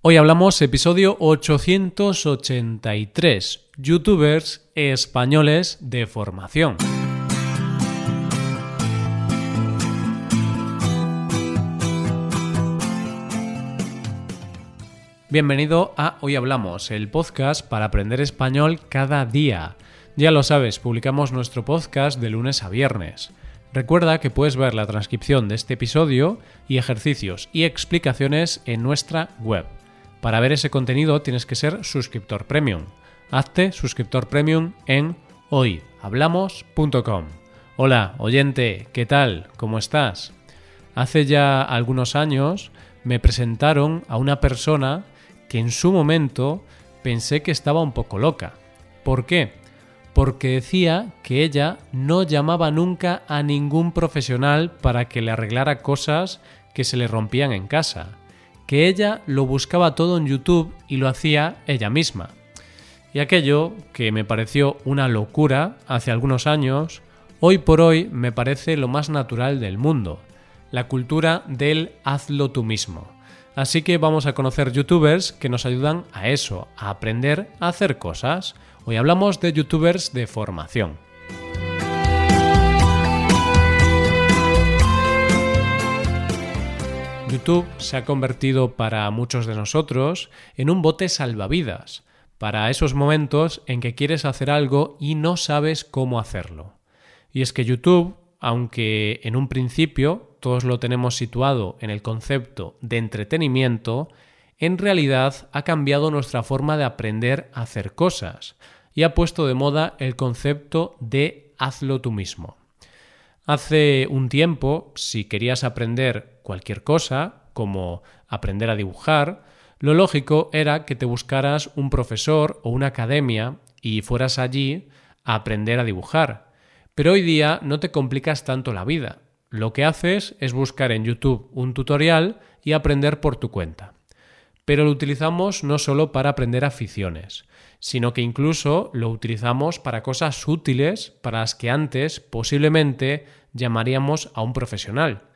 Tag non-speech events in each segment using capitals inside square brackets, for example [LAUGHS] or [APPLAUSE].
Hoy hablamos episodio 883, youtubers españoles de formación. Bienvenido a Hoy Hablamos, el podcast para aprender español cada día. Ya lo sabes, publicamos nuestro podcast de lunes a viernes. Recuerda que puedes ver la transcripción de este episodio y ejercicios y explicaciones en nuestra web para ver ese contenido tienes que ser suscriptor premium. Hazte suscriptor premium en hoyhablamos.com. Hola, oyente, ¿qué tal? ¿Cómo estás? Hace ya algunos años me presentaron a una persona que en su momento pensé que estaba un poco loca. ¿Por qué? Porque decía que ella no llamaba nunca a ningún profesional para que le arreglara cosas que se le rompían en casa que ella lo buscaba todo en YouTube y lo hacía ella misma. Y aquello, que me pareció una locura hace algunos años, hoy por hoy me parece lo más natural del mundo, la cultura del hazlo tú mismo. Así que vamos a conocer youtubers que nos ayudan a eso, a aprender a hacer cosas. Hoy hablamos de youtubers de formación. YouTube se ha convertido para muchos de nosotros en un bote salvavidas, para esos momentos en que quieres hacer algo y no sabes cómo hacerlo. Y es que YouTube, aunque en un principio todos lo tenemos situado en el concepto de entretenimiento, en realidad ha cambiado nuestra forma de aprender a hacer cosas y ha puesto de moda el concepto de hazlo tú mismo. Hace un tiempo, si querías aprender cualquier cosa, como aprender a dibujar, lo lógico era que te buscaras un profesor o una academia y fueras allí a aprender a dibujar. Pero hoy día no te complicas tanto la vida. Lo que haces es buscar en YouTube un tutorial y aprender por tu cuenta. Pero lo utilizamos no solo para aprender aficiones, sino que incluso lo utilizamos para cosas útiles para las que antes posiblemente llamaríamos a un profesional.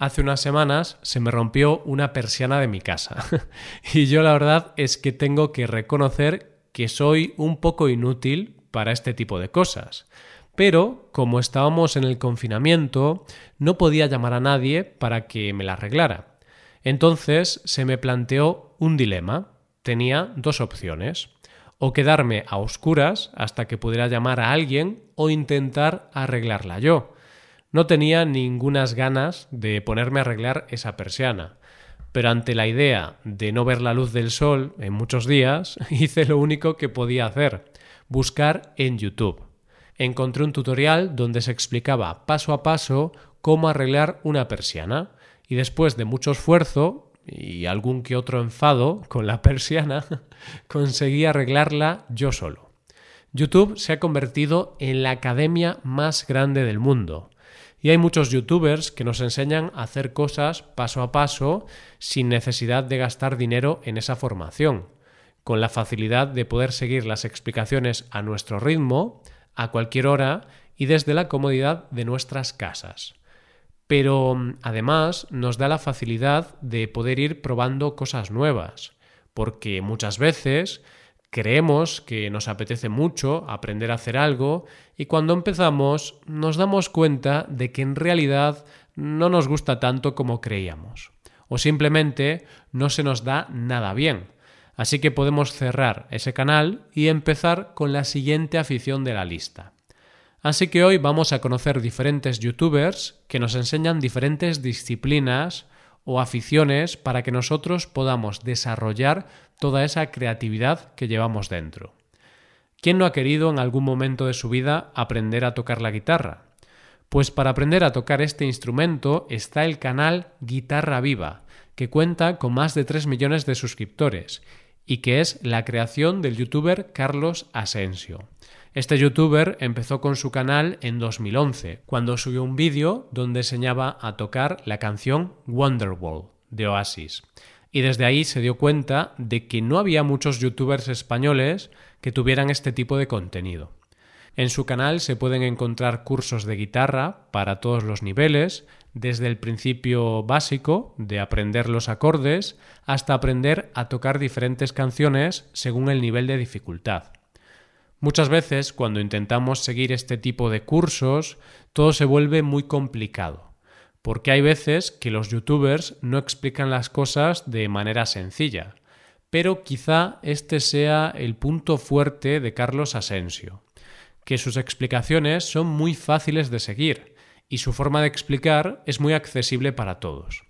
Hace unas semanas se me rompió una persiana de mi casa [LAUGHS] y yo la verdad es que tengo que reconocer que soy un poco inútil para este tipo de cosas. Pero, como estábamos en el confinamiento, no podía llamar a nadie para que me la arreglara. Entonces se me planteó un dilema. Tenía dos opciones o quedarme a oscuras hasta que pudiera llamar a alguien o intentar arreglarla yo. No tenía ningunas ganas de ponerme a arreglar esa persiana, pero ante la idea de no ver la luz del sol en muchos días, [LAUGHS] hice lo único que podía hacer, buscar en YouTube. Encontré un tutorial donde se explicaba paso a paso cómo arreglar una persiana, y después de mucho esfuerzo y algún que otro enfado con la [LAUGHS] persiana, [LAUGHS] conseguí arreglarla yo solo. YouTube se ha convertido en la academia más grande del mundo. Y hay muchos youtubers que nos enseñan a hacer cosas paso a paso sin necesidad de gastar dinero en esa formación, con la facilidad de poder seguir las explicaciones a nuestro ritmo, a cualquier hora y desde la comodidad de nuestras casas. Pero mm, además nos da la facilidad de poder ir probando cosas nuevas, porque muchas veces creemos que nos apetece mucho aprender a hacer algo y cuando empezamos nos damos cuenta de que en realidad no nos gusta tanto como creíamos, o simplemente no se nos da nada bien. Así que podemos cerrar ese canal y empezar con la siguiente afición de la lista. Así que hoy vamos a conocer diferentes youtubers que nos enseñan diferentes disciplinas o aficiones para que nosotros podamos desarrollar toda esa creatividad que llevamos dentro. ¿Quién no ha querido en algún momento de su vida aprender a tocar la guitarra? Pues para aprender a tocar este instrumento está el canal Guitarra Viva, que cuenta con más de 3 millones de suscriptores y que es la creación del youtuber Carlos Asensio. Este youtuber empezó con su canal en 2011, cuando subió un vídeo donde enseñaba a tocar la canción Wonderwall de Oasis. Y desde ahí se dio cuenta de que no había muchos youtubers españoles que tuvieran este tipo de contenido. En su canal se pueden encontrar cursos de guitarra para todos los niveles, desde el principio básico de aprender los acordes hasta aprender a tocar diferentes canciones según el nivel de dificultad. Muchas veces cuando intentamos seguir este tipo de cursos todo se vuelve muy complicado, porque hay veces que los youtubers no explican las cosas de manera sencilla, pero quizá este sea el punto fuerte de Carlos Asensio, que sus explicaciones son muy fáciles de seguir y su forma de explicar es muy accesible para todos.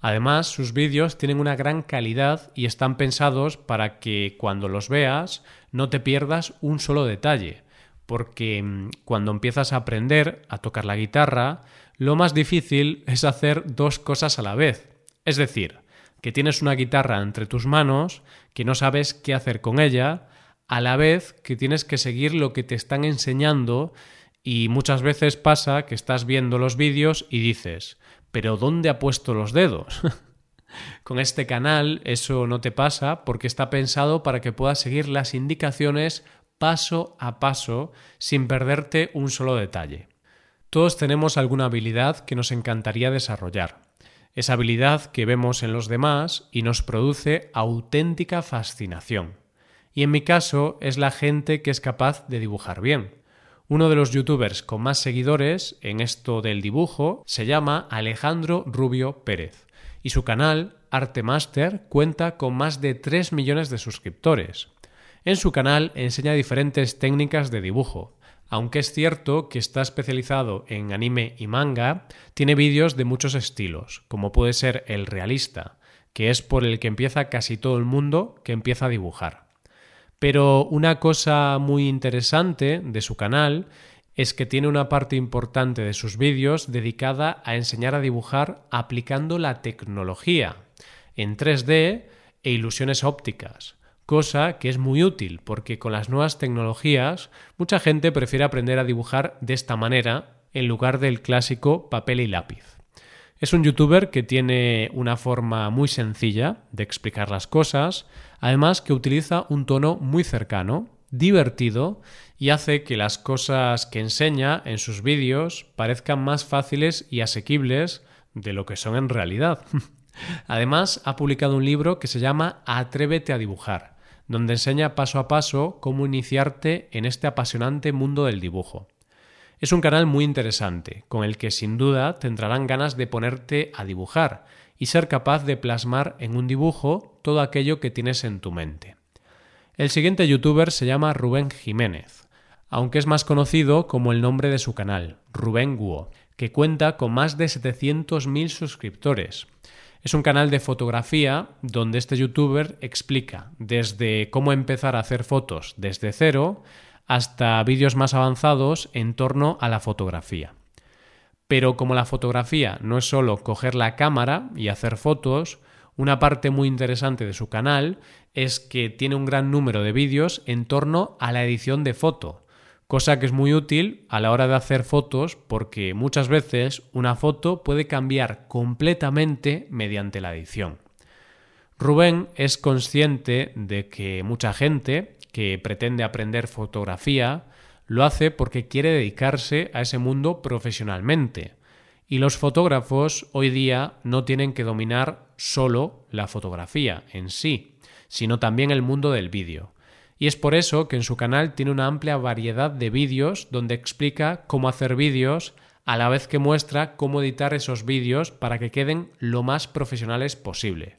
Además, sus vídeos tienen una gran calidad y están pensados para que cuando los veas no te pierdas un solo detalle, porque mm, cuando empiezas a aprender a tocar la guitarra, lo más difícil es hacer dos cosas a la vez. Es decir, que tienes una guitarra entre tus manos, que no sabes qué hacer con ella, a la vez que tienes que seguir lo que te están enseñando y muchas veces pasa que estás viendo los vídeos y dices, pero ¿dónde ha puesto los dedos? [LAUGHS] Con este canal eso no te pasa porque está pensado para que puedas seguir las indicaciones paso a paso sin perderte un solo detalle. Todos tenemos alguna habilidad que nos encantaría desarrollar. Esa habilidad que vemos en los demás y nos produce auténtica fascinación. Y en mi caso es la gente que es capaz de dibujar bien. Uno de los youtubers con más seguidores en esto del dibujo se llama Alejandro Rubio Pérez y su canal Arte Master cuenta con más de 3 millones de suscriptores. En su canal enseña diferentes técnicas de dibujo. Aunque es cierto que está especializado en anime y manga, tiene vídeos de muchos estilos, como puede ser el realista, que es por el que empieza casi todo el mundo que empieza a dibujar. Pero una cosa muy interesante de su canal es que tiene una parte importante de sus vídeos dedicada a enseñar a dibujar aplicando la tecnología en 3D e ilusiones ópticas, cosa que es muy útil porque con las nuevas tecnologías mucha gente prefiere aprender a dibujar de esta manera en lugar del clásico papel y lápiz. Es un youtuber que tiene una forma muy sencilla de explicar las cosas, además que utiliza un tono muy cercano, divertido y hace que las cosas que enseña en sus vídeos parezcan más fáciles y asequibles de lo que son en realidad. [LAUGHS] Además, ha publicado un libro que se llama Atrévete a dibujar, donde enseña paso a paso cómo iniciarte en este apasionante mundo del dibujo. Es un canal muy interesante, con el que sin duda tendrán ganas de ponerte a dibujar y ser capaz de plasmar en un dibujo todo aquello que tienes en tu mente. El siguiente youtuber se llama Rubén Jiménez, aunque es más conocido como el nombre de su canal, Rubén Guo, que cuenta con más de 700.000 suscriptores. Es un canal de fotografía donde este youtuber explica desde cómo empezar a hacer fotos desde cero hasta vídeos más avanzados en torno a la fotografía. Pero como la fotografía no es solo coger la cámara y hacer fotos, una parte muy interesante de su canal es que tiene un gran número de vídeos en torno a la edición de foto, cosa que es muy útil a la hora de hacer fotos porque muchas veces una foto puede cambiar completamente mediante la edición. Rubén es consciente de que mucha gente que pretende aprender fotografía lo hace porque quiere dedicarse a ese mundo profesionalmente. Y los fotógrafos hoy día no tienen que dominar solo la fotografía en sí, sino también el mundo del vídeo. Y es por eso que en su canal tiene una amplia variedad de vídeos donde explica cómo hacer vídeos a la vez que muestra cómo editar esos vídeos para que queden lo más profesionales posible.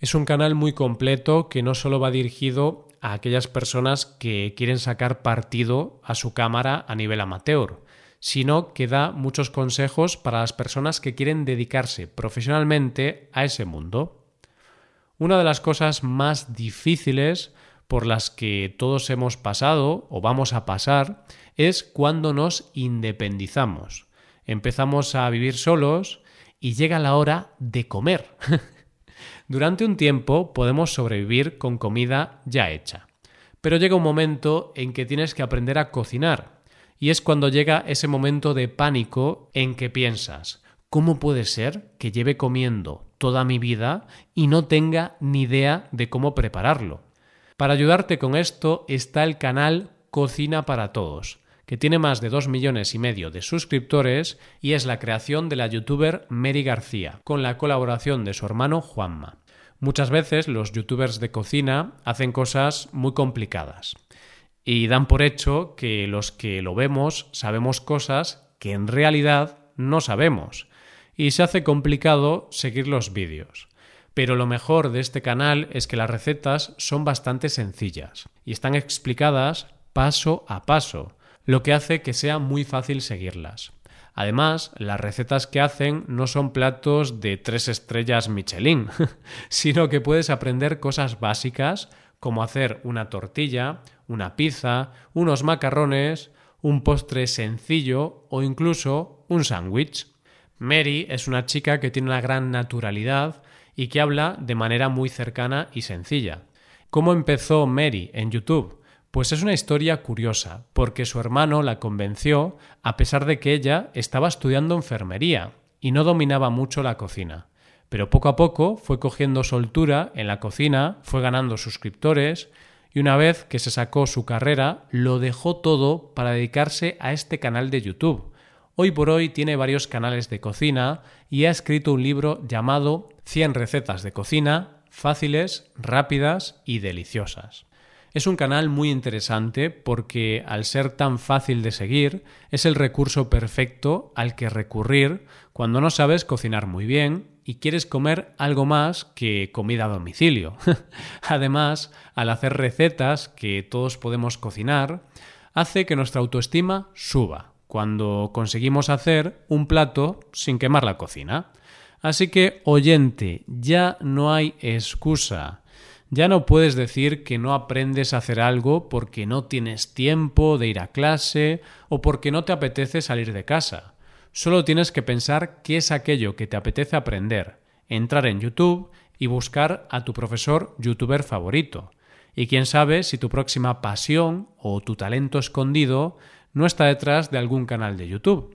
Es un canal muy completo que no solo va dirigido a aquellas personas que quieren sacar partido a su cámara a nivel amateur, sino que da muchos consejos para las personas que quieren dedicarse profesionalmente a ese mundo. Una de las cosas más difíciles por las que todos hemos pasado o vamos a pasar es cuando nos independizamos. Empezamos a vivir solos y llega la hora de comer. [LAUGHS] Durante un tiempo podemos sobrevivir con comida ya hecha, pero llega un momento en que tienes que aprender a cocinar, y es cuando llega ese momento de pánico en que piensas, ¿cómo puede ser que lleve comiendo toda mi vida y no tenga ni idea de cómo prepararlo? Para ayudarte con esto está el canal Cocina para Todos, que tiene más de 2 millones y medio de suscriptores y es la creación de la youtuber Mary García, con la colaboración de su hermano Juanma. Muchas veces los youtubers de cocina hacen cosas muy complicadas y dan por hecho que los que lo vemos sabemos cosas que en realidad no sabemos y se hace complicado seguir los vídeos. Pero lo mejor de este canal es que las recetas son bastante sencillas y están explicadas paso a paso, lo que hace que sea muy fácil seguirlas. Además, las recetas que hacen no son platos de tres estrellas Michelin, [LAUGHS] sino que puedes aprender cosas básicas como hacer una tortilla, una pizza, unos macarrones, un postre sencillo o incluso un sándwich. Mary es una chica que tiene una gran naturalidad y que habla de manera muy cercana y sencilla. ¿Cómo empezó Mary en YouTube? Pues es una historia curiosa, porque su hermano la convenció a pesar de que ella estaba estudiando enfermería y no dominaba mucho la cocina. Pero poco a poco fue cogiendo soltura en la cocina, fue ganando suscriptores y una vez que se sacó su carrera, lo dejó todo para dedicarse a este canal de YouTube. Hoy por hoy tiene varios canales de cocina y ha escrito un libro llamado 100 recetas de cocina fáciles, rápidas y deliciosas. Es un canal muy interesante porque al ser tan fácil de seguir es el recurso perfecto al que recurrir cuando no sabes cocinar muy bien y quieres comer algo más que comida a domicilio. [LAUGHS] Además, al hacer recetas que todos podemos cocinar, hace que nuestra autoestima suba cuando conseguimos hacer un plato sin quemar la cocina. Así que, oyente, ya no hay excusa. Ya no puedes decir que no aprendes a hacer algo porque no tienes tiempo de ir a clase o porque no te apetece salir de casa. Solo tienes que pensar qué es aquello que te apetece aprender, entrar en YouTube y buscar a tu profesor youtuber favorito. Y quién sabe si tu próxima pasión o tu talento escondido no está detrás de algún canal de YouTube.